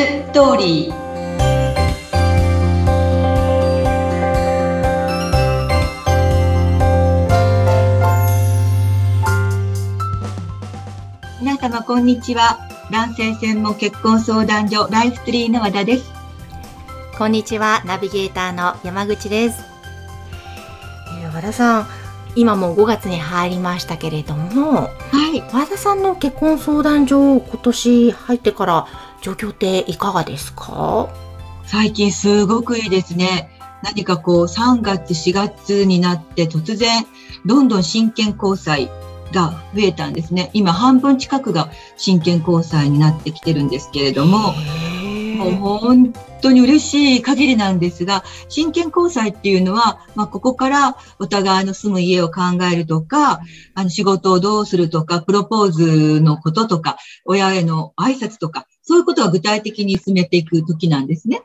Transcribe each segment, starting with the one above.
ストーリー皆様こんにちは男性専門結婚相談所ライフツリーの和田ですこんにちはナビゲーターの山口です、えー和田さん今も5月に入りましたけれどもはい和田さんの結婚相談所今年入ってから状況っていかがですか？最近すごくいいですね。何かこう3月4月になって突然どんどん真剣交際が増えたんですね。今半分近くが真剣交際になってきてるんですけれどももう本当に嬉しい限りなんですが、真剣交際っていうのは、まあ、ここからお互いの住む家を考えるとか、あの仕事をどうするとか、プロポーズのこととか、親への挨拶とか、そういうことは具体的に進めていく時なんですね。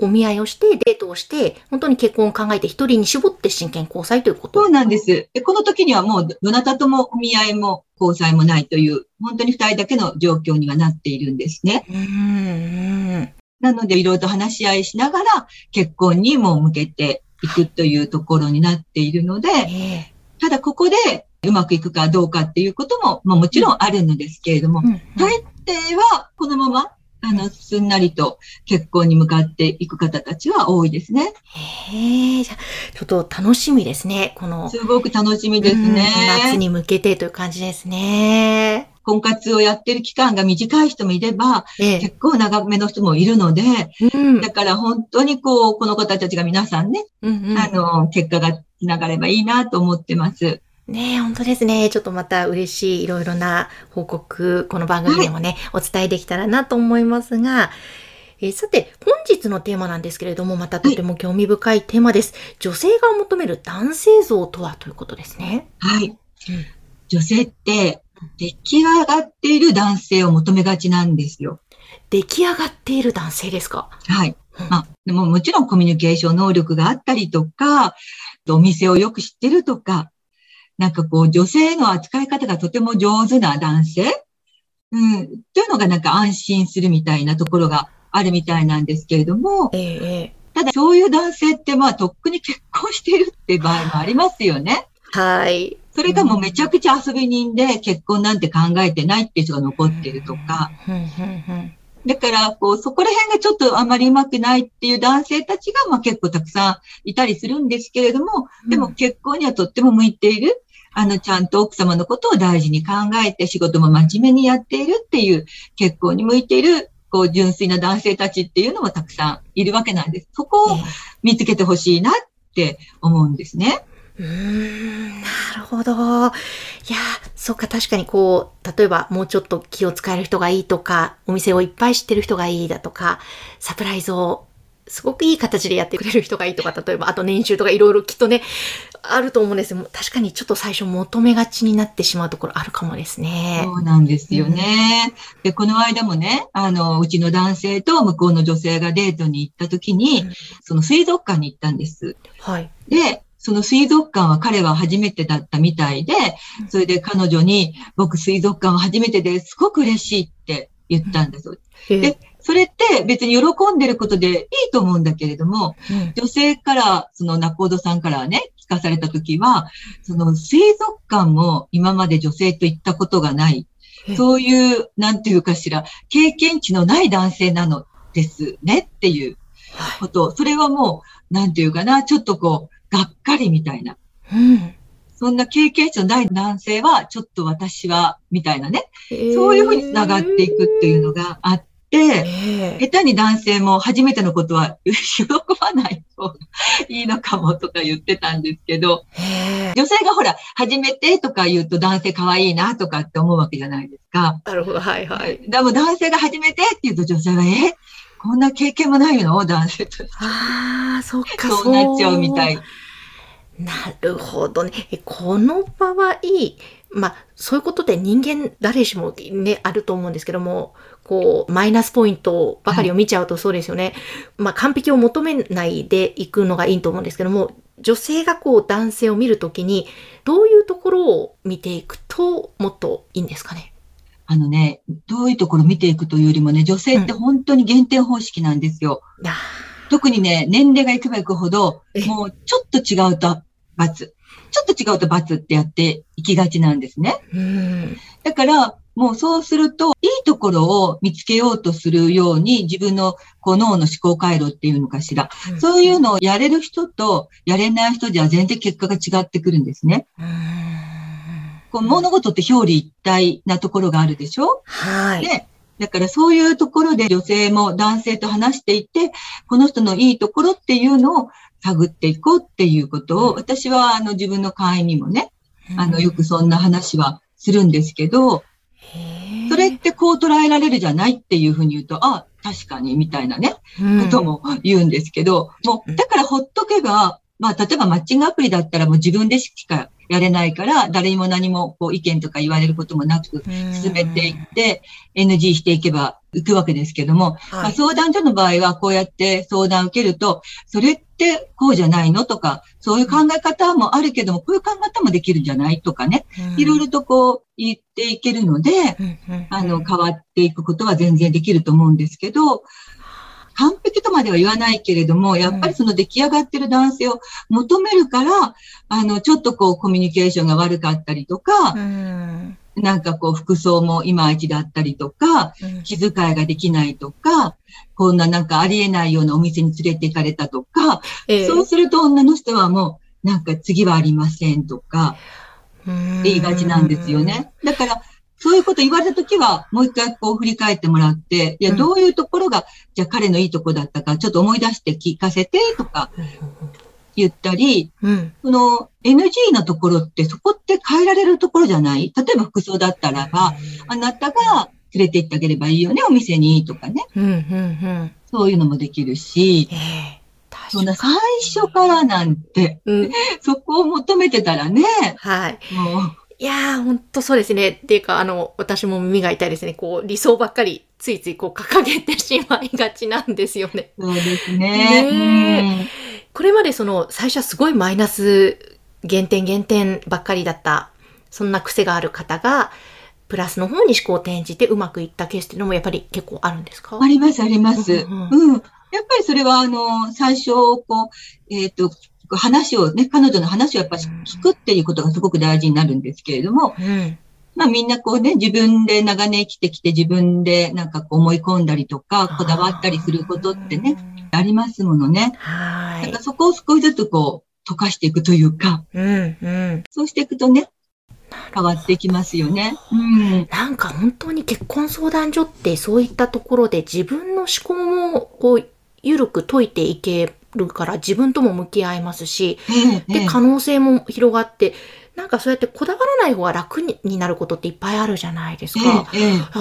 お見合いをしてデートをして本当に結婚を考えて一人に絞って真剣交際ということそうなんです。で、この時にはもうどなたともお見合いも交際もないという、本当に二人だけの状況にはなっているんですね。うんうんなので、いろいろと話し合いしながら、結婚にも向けていくというところになっているので、えただここでうまくいくかどうかっていうことも、まあ、もちろんあるのですけれどもえ、うんうん大抵はこのまま、あの、すんなりと結婚に向かっていく方たちは多いですね。へえ、じゃあちょっと楽しみですね。この、すごく楽しみですね。うん夏に向けてという感じですね。婚活をやってる期間が短い人もいれば、ええ。結構長めの人もいるので、うん。だから本当にこう、この方たちが皆さんね、うんうんあの、結果がつながればいいなと思ってます。ねえ、本当ですね。ちょっとまた嬉しいいろいろな報告、この番組でもね、お伝えできたらなと思いますが、えーさて、本日のテーマなんですけれども、またとても興味深いテーマです。女性が求める男性像とはということですね。はい。女性って、出来上がっている男性を求めがちなんですよ。出来上がっている男性ですか？はいうん。まあ、でももちろんコミュニケーション能力があったりとか、お店をよく知ってるとか、なんかこう女性の扱い方がとても上手な男性？うん。というのがなんか安心するみたいなところがあるみたいなんですけれども、えええただそういう男性ってまあとっくに結婚しているって場合もありますよね。えはい。それがもうめちゃくちゃ遊び人で結婚なんて考えてないっていう人が残ってるとか、うんうんうんだから、こう、そこら辺がちょっとあまりうまくないっていう男性たちが、まあ結構たくさんいたりするんですけれども、でも結婚にはとっても向いている、あの、ちゃんと奥様のことを大事に考えて仕事も真面目にやっているっていう、結婚に向いている、こう、純粋な男性たちっていうのもたくさんいるわけなんです。そこを見つけてほしいなって思うんですね。うーん、なるほど。いや、そうか、確かにこう、例えばもうちょっと気を使える人がいいとか、お店をいっぱい知ってる人がいいだとか、サプライズをすごくいい形でやってくれる人がいいとか、例えば、あと年収とかいろいろきっとね、あると思うんですよ。確かにちょっと最初求めがちになってしまうところあるかもですね。そうなんですよね。で、この間もね、あの、うちの男性と向こうの女性がデートに行った時に、うんその水族館に行ったんです。はい。で、その水族館は彼は初めてだったみたいで、それで彼女に、僕水族館は初めてですごく嬉しいって言ったんです。え。でそれって別に喜んでることでいいと思うんだけれども、うん。女性から、その仲人さんからね、聞かされたときは、その水族館も今まで女性と行ったことがない。え。そういう、なんていうかしら、経験値のない男性なのですねっていう。はこと。それはもう、なんていうかな、ちょっとこう、がっかりみたいな。い。うん。そんな経験値のない男性は、ちょっと私は、みたいなね。そそういうふうに繋がっていくっていうのがあって、ええ下手に男性も初めてのことは喜ばない方がいいのかもとか言ってたんですけど、ええ女性がほら、初めてとか言うと男性可愛いなとかって思うわけじゃないですか。なるほど、はいはい。でも男性が初めてって言うと女性が、え？こんな経験もないの男性として。ああ、そっか、そうなっちゃうみたい。なるほどね。えこの場合、まあ、そういうことで人間誰しもね、あると思うんですけども、こう、マイナスポイントばかりを見ちゃうとそうですよね。まあ、完璧を求めないでいくのがいいと思うんですけども、女性がこう男性を見るときに、どういうところを見ていくともっといいんですかね？ああのね、どういうところ見ていくというよりもね、女性って本当に減点方式なんですよ。いや特にね、年齢がいけばいくほどえ、もうちょっと違うと罰。ちょっと違うと罰ってやっていきがちなんですね。ーうん。だから、もうそうすると、いいところを見つけようとするように、自分のこう脳の思考回路っていうのかしら。そういうのをやれる人とやれない人じゃ全然結果が違ってくるんですね。うん。こう物事って表裏一体なところがあるでしょ？はい。で、だからそういうところで女性も男性と話していて、この人のいいところっていうのを探っていこうっていうことを、私はあの自分の会員にもね、あのよくそんな話はするんですけど、それってこう捉えられるじゃないっていうふうに言うと、あ、確かにみたいなね、うん。ことも言うんですけど、もう、だからほっとけば、まあ、例えばマッチングアプリだったらもう自分でしかやれないから、誰にも何もこう意見とか言われることもなく進めていって、NG していけばいくわけですけども、まあ、はい。相談所の場合はこうやって相談を受けると、それってこうじゃないのとか、そういう考え方もあるけども、こういう考え方もできるんじゃないとかね、いろいろとこう言っていけるので、あの、変わっていくことは全然できると思うんですけど、完璧とまでは言わないけれども、やっぱりその出来上がってる男性を求めるから、あの、ちょっとこうコミュニケーションが悪かったりとかう、ん。なんかこう服装もいまいちだったりとか、うん。気遣いができないとか、こんななんかありえないようなお店に連れて行かれたとか、ええ。そうすると女の人はもう、なんか次はありませんとか、うん。言いがちなんですよね。だから、そういうこと言われたときは、もう一回こう振り返ってもらって、いや、うんどういうところが、じゃあ彼のいいとこだったか、ちょっと思い出して聞かせてとか言ったり、うん。その NG なところって、そこって変えられるところじゃない？例えば服装だったらば、あなたが連れて行ってあげればいいよね、お店にとかね。うん、うん、うん。そういうのもできるし、えそんな最初からなんて、うん。そこを求めてたらね、はい。もう、いやー、ほんとそうですね。っていうか、あの、私も耳が痛いですね。こう、理想ばっかり、ついついこう、掲げてしまいがちなんですよね。そうですね。ねこれまでその、最初はすごいマイナス、減点減点ばっかりだった、そんな癖がある方が、プラスの方に思考を転じてうまくいったケースっていうのもやっぱり結構あるんですか？あります、あります。ううんん。やっぱりそれは、あの、最初、こう、えっ、と、話をね、彼女の話をやっぱり聞くっていうことがすごく大事になるんですけれども、うん。まあみんなこうね、自分で長年生きてきて自分でなんかこう思い込んだりとか、こだわったりすることってね、。ありますものね。はいだから。そこを少しずつこう、溶かしていくというか、うん、うん。そうしていくとね、変わっていきますよね。うん。なんか本当に結婚相談所ってそういったところで自分の思考もこう緩く解いていけるから自分とも向き合いますし、ええで、可能性も広がって、なんかそうやってこだわらない方が楽にになることっていっぱいあるじゃないですか。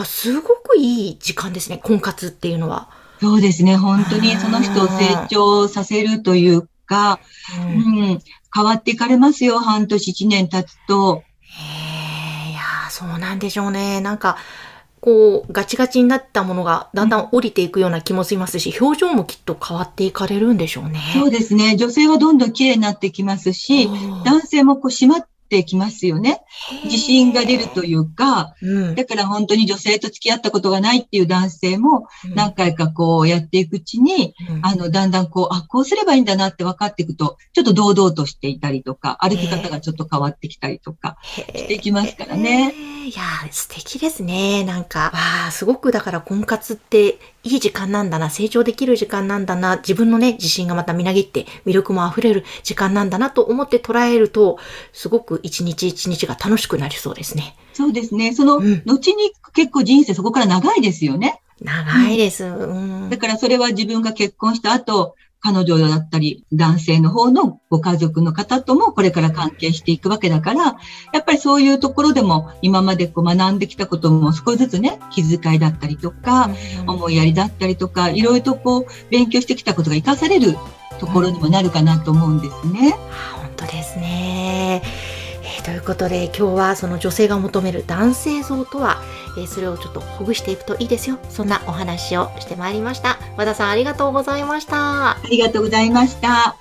すごくいい時間ですね、婚活っていうのは。そうですね。本当にその人を成長させるというか、うんうん、変わっていかれますよ。半年、一年経つと。へえ、いやーそうなんでしょうね。なんか、こう、ガチガチになったものがだんだん降りていくような気もしますし、表情もきっと変わっていかれるんでしょうね。そうですね。女性はどんどん綺麗になってきますし、男性もこう締まってきますよね。自信が出るというか、うん。だから本当に女性と付き合ったことがないっていう男性もうん何回かこうやっていくうちに、うんあの、だんだんこう、あ、こうすればいいんだなって分かっていくと、ちょっと堂々としていたりとか、歩き方がちょっと変わってきたりとかしていきますからね。いやー、素敵ですね。なんか、わあ、すごくだから婚活っていい時間なんだな、成長できる時間なんだな、自分のね、自信がまたみなぎって魅力も溢れる時間なんだなと思って捉えると、すごく一日一日が楽しくなりそうですね。そうですね。その、うん後に結構人生そこから長いですよね。長いです。うん。だからそれは自分が結婚した後、彼女だったり、男性の方のご家族の方ともこれから関係していくわけだから、やっぱりそういうところでも今までこう学んできたことも少しずつね、気遣いだったりとか、思いやりだったりとか、いろいろとこう勉強してきたことが活かされるところにもなるかなと思うんですね。あ本当ですね。えーということで今日はその女性が求める男性像とは、えそれをちょっとほぐしていくといいですよ。そんなお話をしてまいりました。和田さんありがとうございました。ありがとうございました。